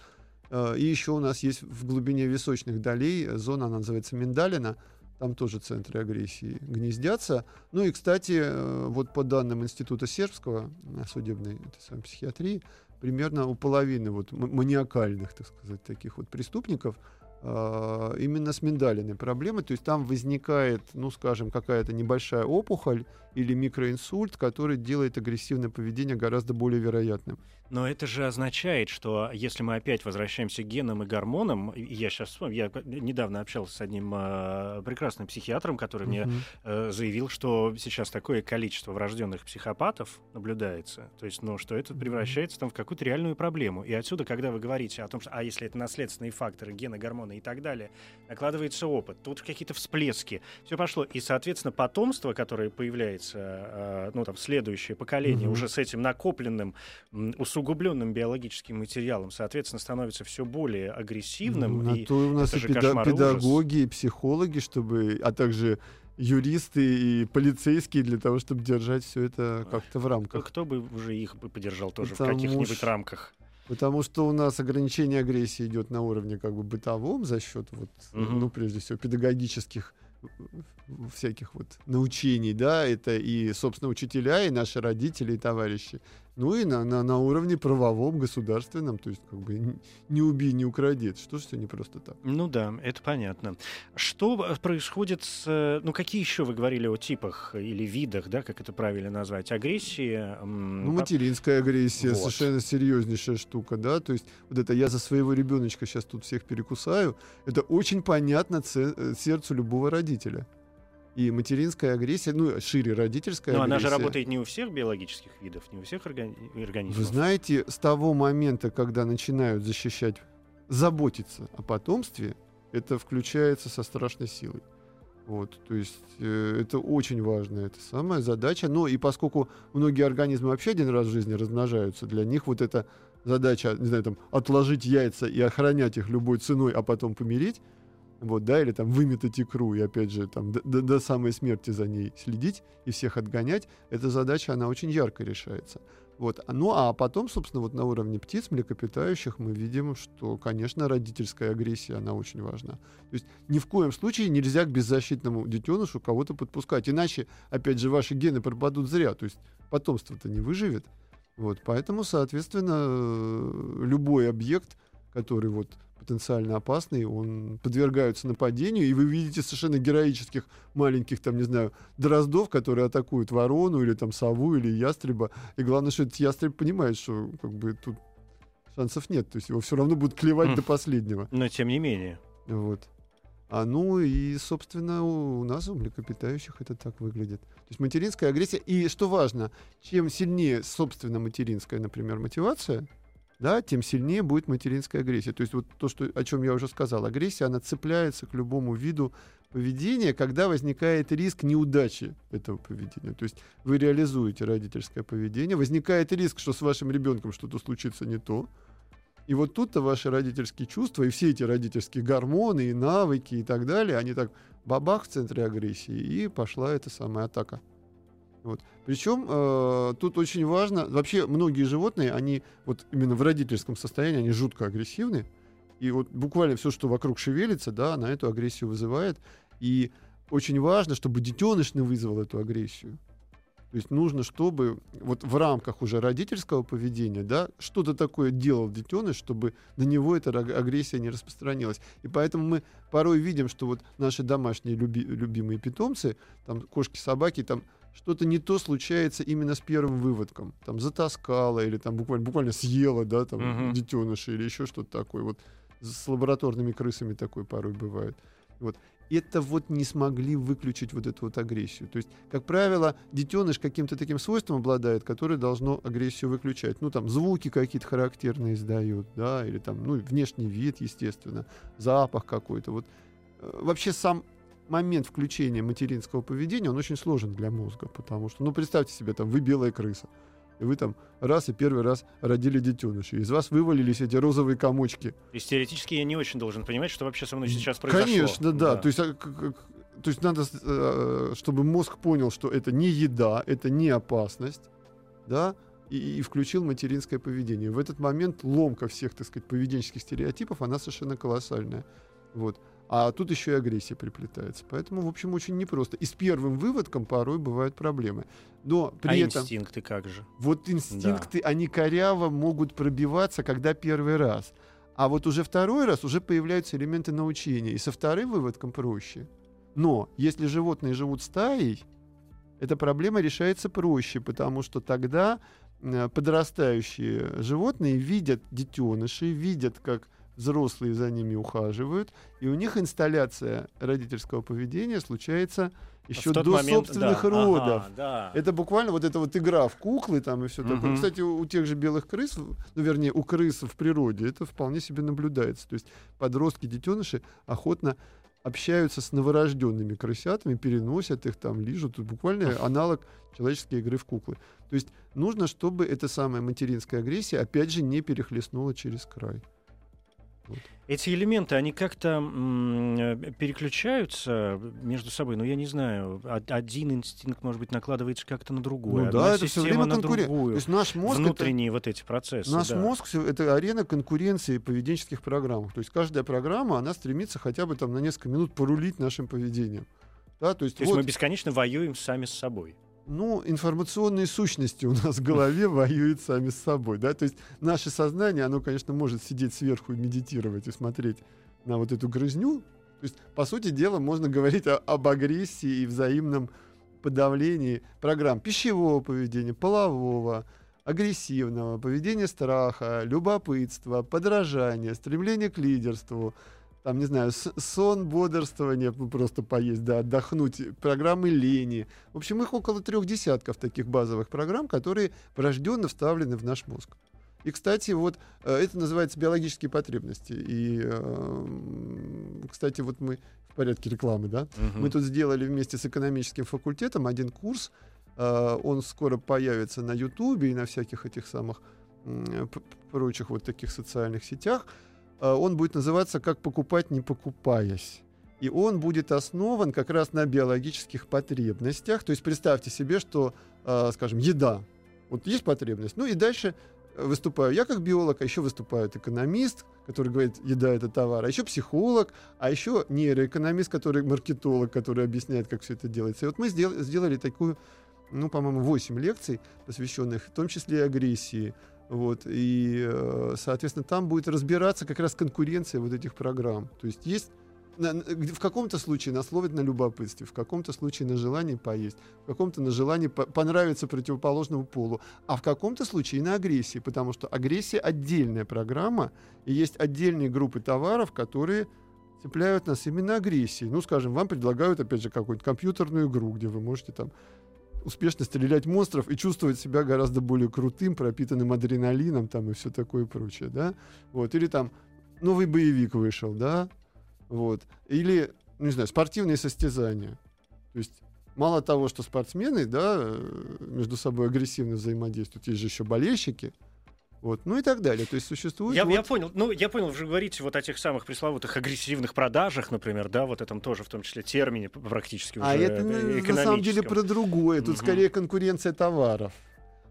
Э, И еще у нас есть в глубине височных долей зона, она называется миндалина. Там тоже центры агрессии гнездятся. Ну и, кстати, э, вот по данным Института сербского э, судебной самой психиатрии, примерно у половины вот маниакальных, так сказать, таких вот преступников именно с миндалиной проблемы. То есть там возникает, ну, скажем, какая-то небольшая опухоль или микроинсульт, который делает агрессивное поведение гораздо более вероятным. Но это же означает, что если мы опять возвращаемся к генам и гормонам, я сейчас вспомнил, я недавно общался с одним э, прекрасным психиатром, который мне э, заявил, что сейчас такое количество врожденных психопатов наблюдается, то есть, ну, что это превращается там в какую-то реальную проблему. И отсюда, когда вы говорите о том, что, а если это наследственные факторы, гены, гормоны и так далее, накладывается опыт, тут какие-то всплески, все пошло, и, соответственно, потомство, которое появляется, э, ну, там, следующее поколение, Мгм. уже с этим накопленным, усугубленным биологическим материалом, соответственно, становится все более агрессивным. Ну, на и то у нас и педа- кошмар и ужас. педагоги, и психологи, чтобы, а также юристы и полицейские для того, чтобы держать все это как-то в рамках. кто бы уже их бы поддержал тоже Потому в каких-нибудь рамках. Потому что у нас ограничение агрессии идет на уровне как бы бытовом за счет вот, Мгм. ну, прежде всего, педагогических в- всяких вот научений, да, это и, собственно, учителя, и наши родители, и товарищи. Ну и на, на, на уровне правовом, государственном, то есть как бы не убей, не укради. Это что ж все не просто так. Ну да, это понятно. Что происходит с... Ну, какие еще вы говорили о типах или видах, да, как это правильно назвать, агрессии? м, Ну, по- материнская агрессия Вот. совершенно серьезнейшая штука, да, то есть вот это я за своего ребеночка сейчас тут всех перекусаю, это очень понятно э, сердцу любого родителя. И материнская агрессия, ну, шире родительская Но агрессия. она же работает не у всех биологических видов, не у всех органи- организмов. Вы знаете, с того момента, когда начинают защищать, заботиться о потомстве, это включается со страшной силой. Вот, то есть э, это очень важная это самая задача. Но и поскольку многие организмы вообще один раз в жизни размножаются, для них вот эта задача, не знаю, там, отложить яйца и охранять их любой ценой, а потом помирить, вот, да, или там выметать икру и опять же там до, до- до самой смерти за ней следить и всех отгонять, эта задача, она очень ярко решается. Вот. а- Ну а потом, собственно, вот на уровне птиц, млекопитающих мы видим, что, конечно, родительская агрессия, она очень важна. То есть ни в коем случае нельзя к беззащитному детенышу кого-то подпускать. Иначе, опять же, ваши гены пропадут зря. То есть потомство-то не выживет. Вот. Поэтому, соответственно, э, любой объект, который вот потенциально опасный, он подвергается нападению, и вы видите совершенно героических маленьких, там, не знаю, дроздов, которые атакуют ворону или там сову или ястреба. И главное, что этот ястреб понимает, что как бы тут шансов нет. То есть его все равно будут клевать Хм. до последнего. Но тем не менее. Вот. А ну и, собственно, у, у нас, у млекопитающих, это так выглядит. То есть материнская агрессия. И что важно, чем сильнее, собственно, материнская, например, мотивация, да, тем сильнее будет материнская агрессия. То есть вот то, что, о чем я уже сказал, агрессия, она цепляется к любому виду поведения, когда возникает риск неудачи этого поведения. То есть вы реализуете родительское поведение, возникает риск, что с вашим ребенком что-то случится не то, и вот тут-то ваши родительские чувства и все эти родительские гормоны и навыки и так далее, они так бабах в центре агрессии, и пошла эта самая атака. Вот. Причем э, тут очень важно, вообще многие животные, они вот именно в родительском состоянии, они жутко агрессивны, и вот буквально все, что вокруг шевелится, да, на эту агрессию вызывает, и очень важно, чтобы детеныш не вызвал эту агрессию. То есть нужно, чтобы вот в рамках уже родительского поведения, да, что-то такое делал детеныш, чтобы на него эта агрессия не распространилась. И поэтому мы порой видим, что вот наши домашние люби- любимые питомцы, там кошки, собаки, там что-то не то случается именно с первым выводком. Там затаскала или там буквально, буквально съела, да, там Мгм. детеныша или еще что-то такое. Вот с лабораторными крысами такое порой бывает. Вот. Это вот не смогли выключить вот эту вот агрессию. То есть, как правило, детеныш каким-то таким свойством обладает, которое должно агрессию выключать. Ну, там, звуки какие-то характерные издают, да, или там, ну, внешний вид, естественно, запах какой-то. Вот э, вообще сам момент включения материнского поведения, он очень сложен для мозга, потому что, ну, представьте себе, там, вы белая крыса, и вы там раз и первый раз родили детеныша, из вас вывалились эти розовые комочки. То есть теоретически я не очень должен понимать, что вообще со мной сейчас произошло. Конечно, да. То есть, а, к- то есть надо, э, чтобы мозг понял, что это не еда, это не опасность, да, и, и включил материнское поведение. В этот момент ломка всех, так сказать, поведенческих стереотипов, она совершенно колоссальная. Вот. А тут еще и агрессия приплетается. Поэтому, в общем, очень непросто. И с первым выводком порой бывают проблемы. Но при а этом... инстинкты как же? Вот инстинкты, они коряво могут пробиваться, когда первый раз. А вот уже второй раз уже появляются элементы научения. И со вторым выводком проще. Но если животные живут стаей, эта проблема решается проще, потому что тогда э, подрастающие животные видят детенышей, видят, как взрослые за ними ухаживают, и у них инсталляция родительского поведения случается еще до момент, собственных да, родов. ага, да. Это буквально вот эта вот игра в куклы там и все такое. Мгм. Кстати, у, у тех же белых крыс, ну, вернее, у крыс в природе это вполне себе наблюдается. То есть подростки, детеныши охотно общаются с новорожденными крысятами, переносят их там, лижут. Тут буквально аналог человеческой игры в куклы. То есть нужно, чтобы эта самая материнская агрессия, опять же, не перехлестнула через край. Эти элементы, они как-то э, переключаются между собой. Ну, я не знаю. Од- Один инстинкт, может быть, накладывается как-то на другой. ну да, это все время конкуренция. То есть наш мозг это- Внутренние вот эти процессы. Наш да. мозг это арена конкуренции поведенческих программах. То есть каждая программа, она стремится хотя бы там на несколько минут порулить нашим поведением. Да, то есть, То есть вот, мы бесконечно воюем сами с собой. Ну, информационные сущности у нас в голове воюют сами с собой. Да? То есть наше сознание, оно, конечно, может сидеть сверху и медитировать и смотреть на вот эту грызню. То есть, по сути дела, можно говорить о- об агрессии и взаимном подавлении программ пищевого поведения, полового, агрессивного, поведения страха, любопытства, подражания, стремления к лидерству, там, не знаю, сон, бодрствование, просто поесть, да, отдохнуть, программы лени. В общем, их около трех десятков таких базовых программ, которые врожденно вставлены в наш мозг. И, кстати, вот э, это называется биологические потребности. И, э, м, кстати, вот мы в порядке рекламы, да, Мгм. мы тут сделали вместе с экономическим факультетом один курс. э, Он скоро появится на Ютубе и на всяких этих самых прочих вот таких социальных сетях. Э, Он будет называться «Как покупать, не покупаясь». И он будет основан как раз на биологических потребностях. То есть представьте себе, что, э, скажем, еда. Вот есть потребность. Ну и дальше выступаю я как биолог, а еще выступает экономист, который говорит, еда это товар, а еще психолог, а еще нейроэкономист, который маркетолог, который объясняет, как все это делается. И вот мы сдел- сделали такую, ну, по-моему, 8 лекций, посвященных в том числе и агрессии. Вот, и, э, соответственно, там будет разбираться как раз конкуренция вот этих программ. То есть есть в каком-то случае нас ловит на любопытстве, в каком-то случае на желании поесть, в каком-то на желании по- понравиться противоположному полу, а в каком-то случае и на агрессии, потому что агрессия отдельная программа, и есть отдельные группы товаров, которые цепляют нас именно агрессией. Ну, скажем, вам предлагают, опять же, какую-нибудь компьютерную игру, где вы можете там успешно стрелять монстров и чувствовать себя гораздо более крутым, пропитанным адреналином там и все такое прочее, да? Вот. Или там новый боевик вышел, да? Вот. Или, ну, не знаю, спортивные состязания. То есть мало того, что спортсмены, да, э, между собой агрессивно взаимодействуют, есть же еще болельщики, вот, ну и так далее. То есть существует Я, вот- я понял. Ну, я понял, вы же говорите вот о тех самых пресловутых агрессивных продажах, например, да, вот этом тоже, в том числе, термине практически уже А это на, самом деле про другое. Тут Мгм. скорее конкуренция товаров.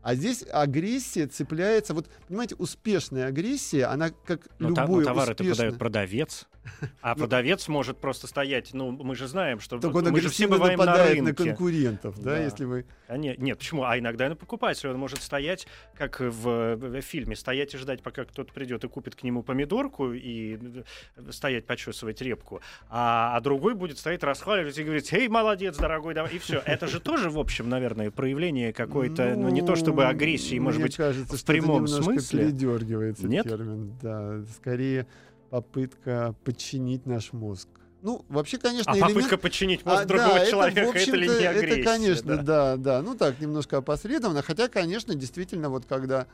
А здесь агрессия цепляется. Вот, понимаете, успешная агрессия, она как Но та- но товар это успешное... продает продавец. А Ну, продавец может просто стоять, ну, мы же знаем, что Только он мы же все бываем на нападает на, рынке. конкурентов, да, Да. если вы... А нет, нет, почему? А иногда на покупателя он может стоять, как в, в фильме, стоять и ждать, пока кто-то придет и купит к нему помидорку и э, стоять почесывать репку, а, а другой будет стоять расхваливать и говорить, эй, молодец, дорогой, давай, и все. Это же тоже, в общем, наверное, проявление какой-то, ну, не то чтобы агрессии, может быть, кажется, в прямом смысле. передергивается Нет? термин, да, скорее попытка подчинить наш мозг. Ну, вообще, конечно, а элемент- попытка подчинить А, мозг да, другого это, человека, в это, ли не агрессия? Это, конечно, да? да. да, Ну так, немножко опосредованно. Хотя, конечно, действительно, вот когда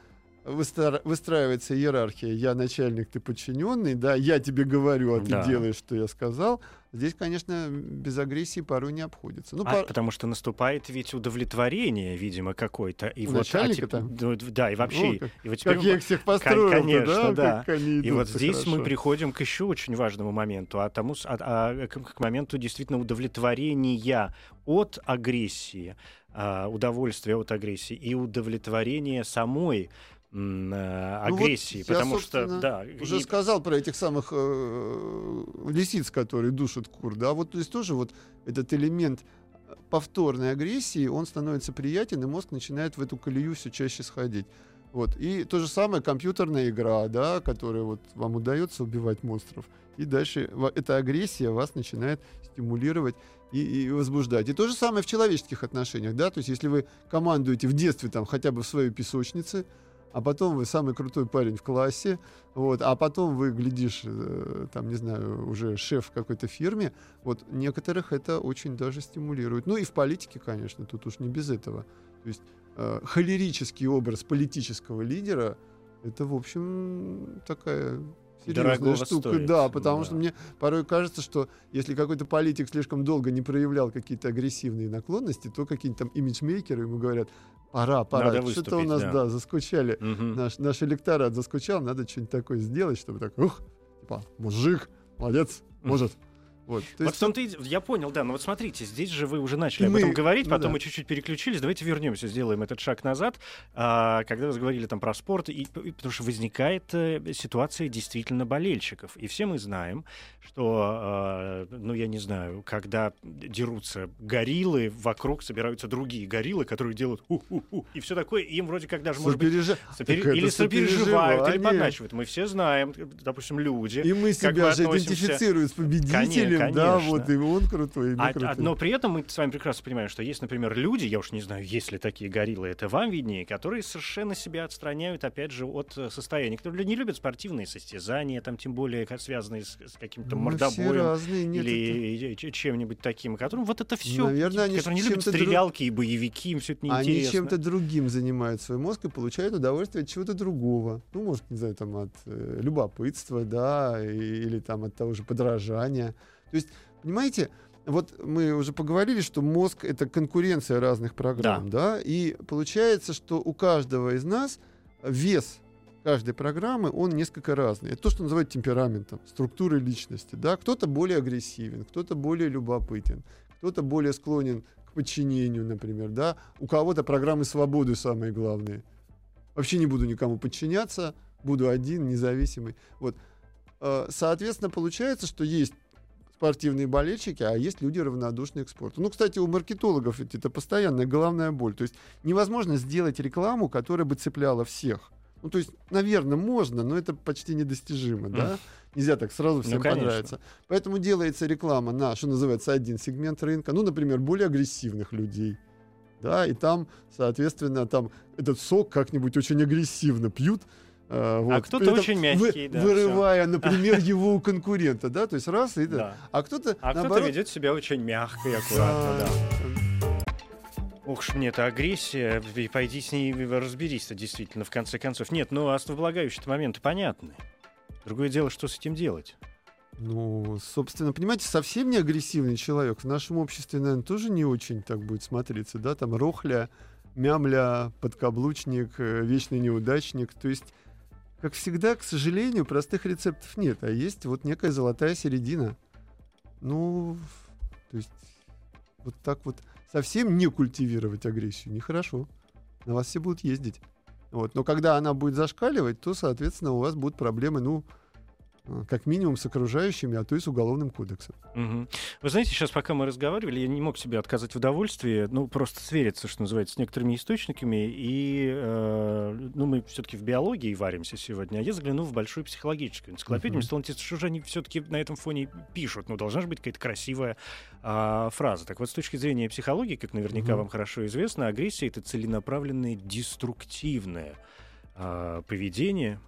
выстра- выстраивается иерархия, я начальник, ты подчиненный, да, я тебе говорю, а ты Да. делаешь, что я сказал. Здесь, конечно, без агрессии порой не обходится. Ну, А, пор- Потому что наступает ведь удовлетворение, видимо, какое-то. И вот, а начальника-то? теп- ну, Да, и вообще. Ну, как- и вот теперь как мы- я их всех построил, конечно, да. Как они И вот здесь мы хорошо. приходим к еще очень важному моменту, а тому, а- а, к, к моменту действительно удовлетворения от агрессии, а, удовольствия от агрессии и удовлетворения самой м, э, Ну вот агрессии, я, потому что да, Уже и- сказал про этих самых э, лисиц, которые душат кур, да, вот то есть тоже вот этот элемент повторной агрессии, он становится приятен, и мозг начинает в эту колею все чаще сходить. Вот. И то же самое компьютерная игра, да, которая вот вам удается убивать монстров. И дальше эта агрессия вас начинает стимулировать и, и возбуждать. И то же самое в человеческих отношениях, да, то есть если вы командуете в детстве там хотя бы в своей песочнице, а потом вы самый крутой парень в классе, вот, а потом вы, глядишь, э, там, не знаю, уже шеф в какой-то фирме, вот, некоторых это очень даже стимулирует. Ну и в политике, конечно, тут уж не без этого. То есть э, холерический образ политического лидера, это, в общем, такая серьезная Дорогого штука. стоит, Да, потому да. что мне порой кажется, что если какой-то политик слишком долго не проявлял какие-то агрессивные наклонности, то какие-нибудь там имиджмейкеры ему говорят, пора, пора, что-то у нас, да. да, заскучали. Мгм. Наш, наш электорат заскучал, надо что-нибудь такое сделать, чтобы так, ух, типа, мужик, молодец, может. Вот, то Вот в том-то и- я понял, да, но вот смотрите, здесь же вы уже начали И об этом мы- говорить, ну потом да. мы чуть-чуть переключились, давайте вернемся, сделаем этот шаг назад, А, когда вы говорили там про спорт, и, и- потому что возникает э, ситуация действительно болельщиков, и все мы знаем, что, э, ну я не знаю, когда дерутся гориллы, вокруг собираются другие гориллы, которые делают у-у-у, и все такое, и им вроде как даже, может быть, сопережа- сопер- Так или сопереживают, или подначивают. Мы все знаем, допустим, люди. И мы себя же идентифицируем с победителем, Коне- да, конечно. вот, и он крутой, и мы А- крутые. а- но при этом мы с вами прекрасно понимаем, что есть, например, люди, я уж не знаю, есть ли такие гориллы, это вам виднее, которые совершенно себя отстраняют, опять же, от э, состояния. Кто не любит спортивные состязания, там тем более связанные с, с каким-то все мордобоем разные, нет, это- или ч- чем-нибудь таким, которым вот это все, Наверное, они которые не любят чем-то друг- стрелялки и боевики, им все это Они неинтересно. чем-то другим занимают свой мозг и получают удовольствие от чего-то другого. Ну, может, не знаю, там от э, любопытства, да, и- или там от того же подражания. То есть, понимаете, вот мы уже поговорили, что мозг — это конкуренция разных программ, да, и получается, что у каждого из нас вес каждой программы, он несколько разный. Это то, что называют темпераментом, структурой личности, да. Кто-то более агрессивен, кто-то более любопытен, кто-то более склонен к подчинению, например, да. У кого-то программы свободы самые главные. Вообще не буду никому подчиняться, буду один, независимый. Вот. Э, Соответственно, получается, что есть спортивные болельщики, а есть люди равнодушные к спорту. Ну, кстати, у маркетологов ведь это постоянная головная боль. То есть невозможно сделать рекламу, которая бы цепляла всех. Ну, то есть, наверное, можно, но это почти недостижимо, да? Нельзя так сразу всем конечно. понравиться. Поэтому делается реклама на, что называется, один сегмент рынка. Ну, например, более агрессивных людей. Да, и там, соответственно, там этот сок как-нибудь очень агрессивно пьют. Э, вот, кто-то при этом очень мягкий, да, Вырывая, например, его у конкурента, да, то есть раз и да. Да. А кто-то, А кто-то наоборот, ведет себя очень мягко и аккуратно, да. Ух ж мне, это агрессия, и пойди с ней разберись-то действительно, в конце концов. Нет, ну основополагающие моменты понятны. Другое дело, что с этим делать. Ну, собственно, понимаете, совсем не агрессивный человек в нашем обществе, наверное, тоже не очень так будет смотреться, да, там рохля, мямля, подкаблучник, э, вечный неудачник. То есть, как всегда, к сожалению, простых рецептов нет, а есть вот некая золотая середина. Ну, то есть, вот так вот совсем не культивировать агрессию нехорошо. На вас все будут ездить. Вот. Но когда она будет зашкаливать, то, соответственно, у вас будут проблемы, ну, как минимум с окружающими, а то и с уголовным кодексом. Мгм. Вы знаете, сейчас, пока мы разговаривали, я не мог себе отказать в удовольствии, ну, просто свериться, что называется, с некоторыми источниками. И, э, ну, мы все-таки в биологии варимся сегодня. А я заглянул в большую психологическую энциклопедию. Мне стало интересно, что же они все-таки на этом фоне пишут. Ну, должна же быть какая-то красивая а, фраза. Так вот, с точки зрения психологии, как наверняка Мгм. вам хорошо известно, агрессия — это целенаправленное деструктивное а, поведение,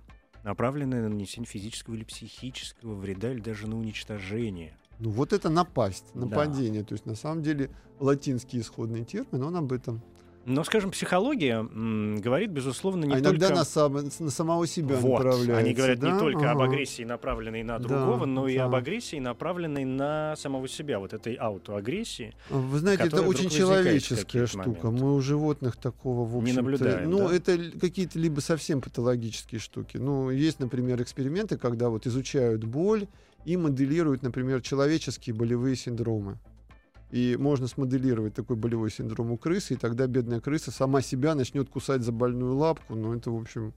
направленное на нанесение физического или психического вреда, или даже на уничтожение. Ну вот это напасть, Да. нападение. То есть на самом деле латинский исходный термин, он об этом. Но, скажем, психология м, говорит, безусловно, не а иногда только... на, сам- на самого себя Вот, направляется. они говорят да? не только об Ага. агрессии, направленной на Да, другого, но и да. об агрессии, направленной на самого себя, вот этой аутоагрессии. Вы знаете, это очень человеческая штука. моменты. Мы у животных такого, в Не общем наблюдаем, Ну, да? это какие-то либо совсем патологические штуки. Ну, есть, например, эксперименты, когда вот изучают боль и моделируют, например, человеческие болевые синдромы. И можно смоделировать такой болевой синдром у крысы, и тогда бедная крыса сама себя начнет кусать за больную лапку. Ну, это, в общем,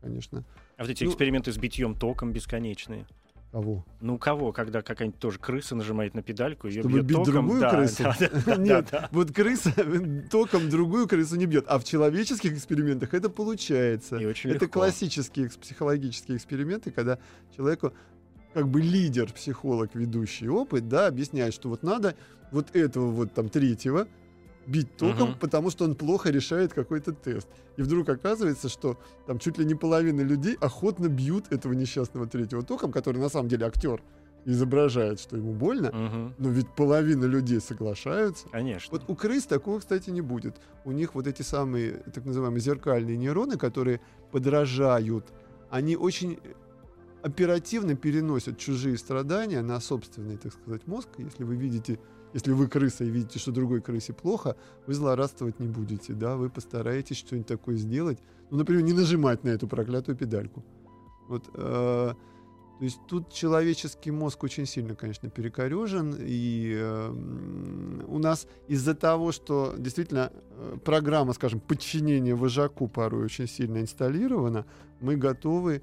конечно, А вот эти Ну- эксперименты с битьем током бесконечные. кого? Ну, кого, когда какая-нибудь тоже крыса нажимает на педальку, ее Чтобы бьет бить током. другую да, крысу? да, да, да, Нет, да. вот крыса током другую крысу не бьет, а в человеческих экспериментах это получается. И очень Это легко. классические психологические эксперименты, когда человеку как бы лидер, психолог, ведущий опыт, да, объясняет, что вот надо вот этого вот там третьего бить током, Мгм. потому что он плохо решает какой-то тест. И вдруг оказывается, что там чуть ли не половина людей охотно бьют этого несчастного третьего током, который на самом деле актер изображает, что ему больно, Мгм. но ведь половина людей соглашаются. Конечно. Вот у крыс такого, кстати, не будет. У них вот эти самые так называемые зеркальные нейроны, которые подражают, они очень оперативно переносят чужие страдания на собственный, так сказать, мозг. Если вы видите, если вы крыса и видите, что другой крысе плохо, вы злорадствовать не будете, да, вы постараетесь что-нибудь такое сделать. Ну, например, не нажимать на эту проклятую педальку. Вот, э, то есть тут человеческий мозг очень сильно, конечно, перекорежен, и э, у нас из-за того, что действительно э, программа, скажем, подчинения вожаку порой очень сильно инсталлирована, мы готовы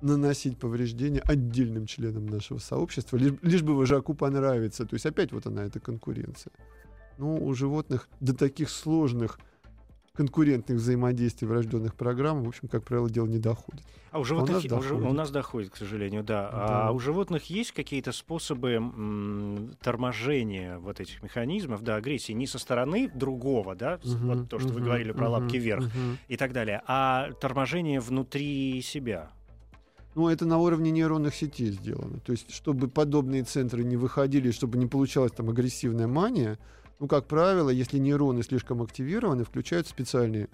наносить повреждения отдельным членам нашего сообщества, лишь, лишь бы вожаку понравится. То есть опять вот она, эта конкуренция. Ну, у животных до таких сложных конкурентных взаимодействий врожденных программ, в общем, как правило, дело не доходит. А у животных нас е- у у доходит. нас доходит, к сожалению, да. Да. А у животных есть какие-то способы м, торможения вот этих механизмов, да, агрессии не со стороны другого, да, Мгм, вот то, что вы мгм, говорили про лапки мгм, вверх мгм. и так далее, а торможение внутри себя. Ну, это на уровне нейронных сетей сделано. То есть, чтобы подобные центры не выходили, чтобы не получалась там агрессивная мания, ну, как правило, если нейроны слишком активированы, включаются специальные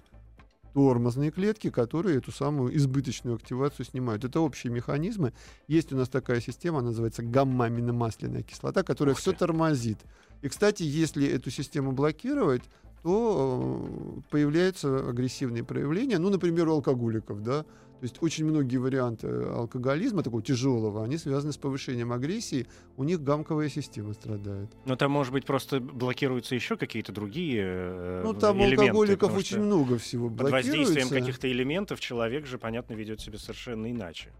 тормозные клетки, которые эту самую избыточную активацию снимают. Это общие механизмы. Есть у нас такая система, она называется гамма-аминомасляная кислота, которая все тормозит. И, кстати, если эту систему блокировать, то э, появляются агрессивные проявления, ну, например, у алкоголиков, да, то есть очень многие варианты алкоголизма, такого тяжелого, они связаны с повышением агрессии, у них гамковая система страдает. Но там, может быть, просто блокируются еще какие-то другие э, Ну, там элементы, алкоголиков очень много всего Под воздействием блокируется. каких-то элементов человек же, понятно, ведет себя совершенно иначе.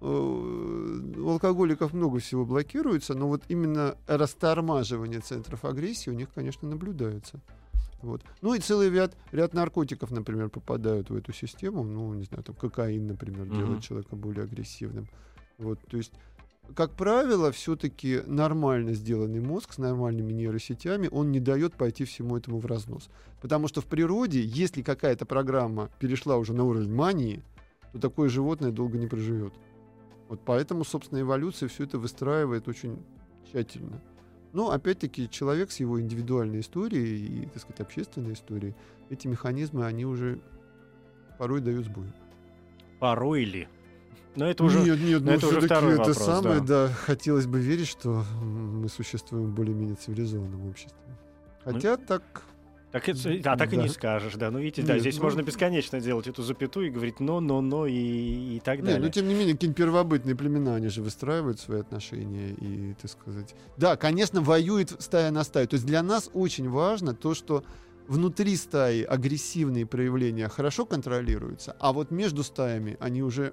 Э, У алкоголиков много всего блокируется, но вот именно растормаживание центров агрессии у них, конечно, наблюдается. Вот. Ну и целый ряд, ряд наркотиков, например, попадают в эту систему. Ну, не знаю, там кокаин, например, Мгм. делает человека более агрессивным. Вот, то есть, как правило, все-таки нормально сделанный мозг с нормальными нейросетями, он не дает пойти всему этому в разнос. Потому что в природе, если какая-то программа перешла уже на уровень мании, то такое животное долго не проживет. Вот поэтому, собственно, эволюция все это выстраивает очень тщательно. Но, опять-таки, человек с его индивидуальной историей и, так сказать, общественной историей, эти механизмы, они уже порой дают сбой. Порой ли? Но это уже... нет, нет, но ну это уже второй это вопрос, самое, да. да. хотелось бы верить, что мы существуем в более-менее цивилизованном обществе. Хотя так, Так, это- а так и не Да. скажешь, да. Ну, видите, да, Нет, здесь ну- можно бесконечно делать эту запятую и говорить «но, но, но» и, и так не, далее. но тем не менее, какие-нибудь первобытные племена, они же выстраивают свои отношения и, так сказать... Да, конечно, воюет стая на стаю. То есть для нас очень важно то, что внутри стаи агрессивные проявления хорошо контролируются, а вот между стаями они уже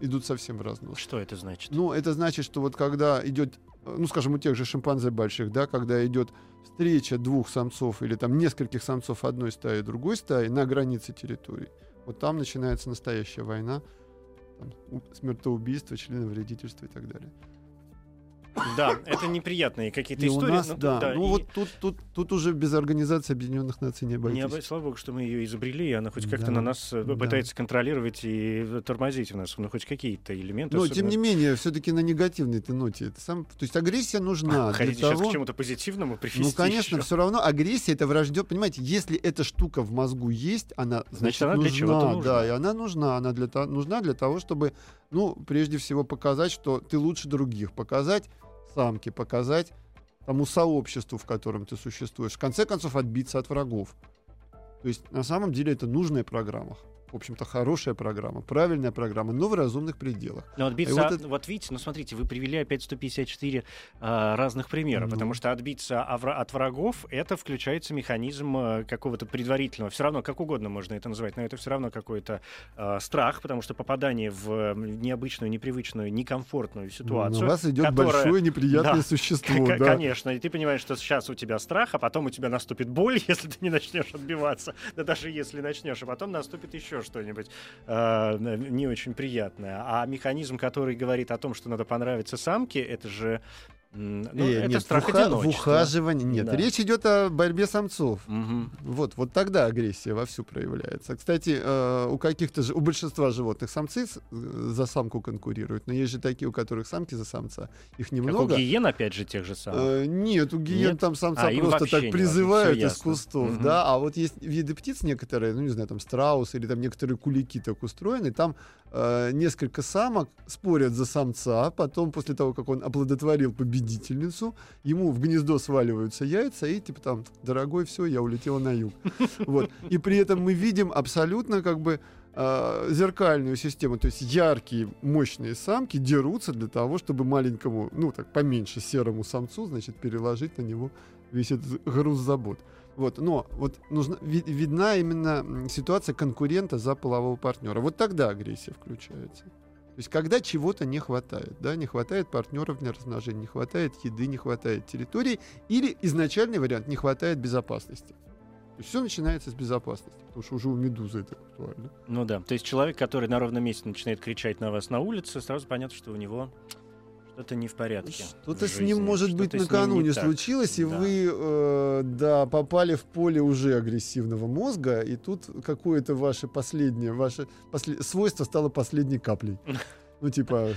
идут совсем в разную. Что это значит? Ну, это значит, что вот когда идет, ну, скажем, у тех же шимпанзе больших, да, когда идет встреча двух самцов или там нескольких самцов одной стаи и другой стаи на границе территории, вот там начинается настоящая война, там, смертоубийство, членовредительство и так далее. Да, это неприятные какие-то И у истории. нас, ну, да, ну и вот тут, тут, тут уже без Организации Объединенных Наций не не обойтись. обо- Слава богу, что мы ее изобрели, и она хоть как-то Да, на нас э, да. пытается контролировать и тормозить в нас, ну, хоть какие-то элементы. Но, особенно- тем не менее, все-таки на негативной ты ноте. Это сам, то есть агрессия нужна для Хотите сейчас того... к чему-то позитивному привести Ну, конечно, ещё? все равно агрессия это врожден. Понимаете, если эта штука в мозгу есть, она значит, она для нужна, чего-то нужна. да, и она нужна, она для нужна для того, чтобы, ну, прежде всего показать, что ты лучше других, показать самке, показать тому сообществу, в котором ты существуешь, в конце концов отбиться от врагов. То есть на самом деле это нужная программа. В общем-то, хорошая программа, правильная программа, но в разумных пределах. Но отбиться, вот от- вот, это- видите, ну смотрите, вы привели опять 154 а, разных примера, Ну. потому что отбиться овра- от врагов это включается механизм а, какого-то предварительного, все равно как угодно можно это называть, но это все равно какой-то а, страх, потому что попадание в необычную, непривычную, некомфортную ситуацию. вас идет которая- большое неприятное Да. существо. Да. Конечно, и ты понимаешь, что сейчас у тебя страх, а потом у тебя наступит боль, если ты не начнешь отбиваться. Да даже если начнешь, а потом наступит еще что-нибудь э, не очень приятное. А механизм, который говорит о том, что надо понравиться самке, это же ну, Э, это нет, страх в, уха- в ухаживании нет. Да. Речь идет о борьбе самцов. Мгм. Вот, вот тогда агрессия вовсю проявляется. Кстати, э, у каких-то у большинства животных самцы э, за самку конкурируют, но есть же такие, у которых самки за самца. Их Как у немного. гиен, опять же, тех же самых. Э, нет, у гиен Нет? там самца А, просто так не призывают важно, из кустов, Мгм. да. А вот есть виды птиц некоторые, ну не знаю, там страус или там некоторые кулики так устроены, там э, несколько самок спорят за самца, потом после того, как он оплодотворил победительницу, ему в гнездо сваливаются яйца и типа там, дорогой, все, я улетела на юг. Вот. И при этом мы видим абсолютно как бы э, зеркальную систему, то есть яркие, мощные самки дерутся для того, чтобы маленькому, ну так поменьше серому самцу, значит, переложить на него весь этот груз забот. Вот, но вот нужна, ви- видна именно ситуация конкурента за полового партнера. Вот тогда агрессия включается. То есть когда чего-то не хватает, да, не хватает партнеров для размножения, не хватает еды, не хватает территории, или изначальный вариант не хватает безопасности. То есть все начинается с безопасности, потому что уже у медузы это актуально. Ну да, то есть человек, который на ровном месте начинает кричать на вас на улице, сразу понятно, что у него что-то не в порядке. Что-то с ним, может быть, накануне так. случилось, и Да. вы, э, да, попали в поле уже агрессивного мозга, и тут какое-то ваше последнее, ваше после- свойство стало последней каплей. Ну, типа,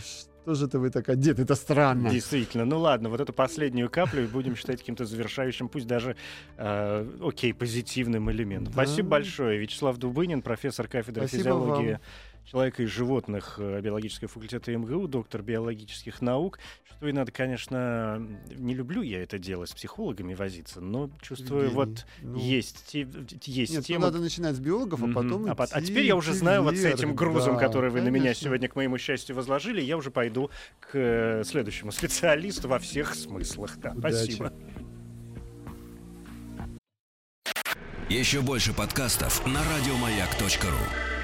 что же это вы так одеты? Это странно. Действительно, ну ладно, вот эту последнюю каплю будем считать каким-то завершающим, пусть даже, э, окей, позитивным элементом. Да. Спасибо большое. Вячеслав Дубынин, профессор кафедры Спасибо физиологии вам. Человека и животных э, биологического факультета МГУ, доктор биологических наук. Что и надо, конечно, не люблю я это дело с психологами возиться, но чувствую, Евгений, вот ну, есть, те- есть Нет, ну, тема, надо начинать с биологов, а потом а, пот- а идти- теперь я уже идти знаю вот с этим грузом, Да, который вы на меня конечно. сегодня, к моему счастью, возложили, я уже пойду к э, следующему специалисту во всех смыслах. Да, Удачи. спасибо. Еще больше подкастов на радиомаяк.ру.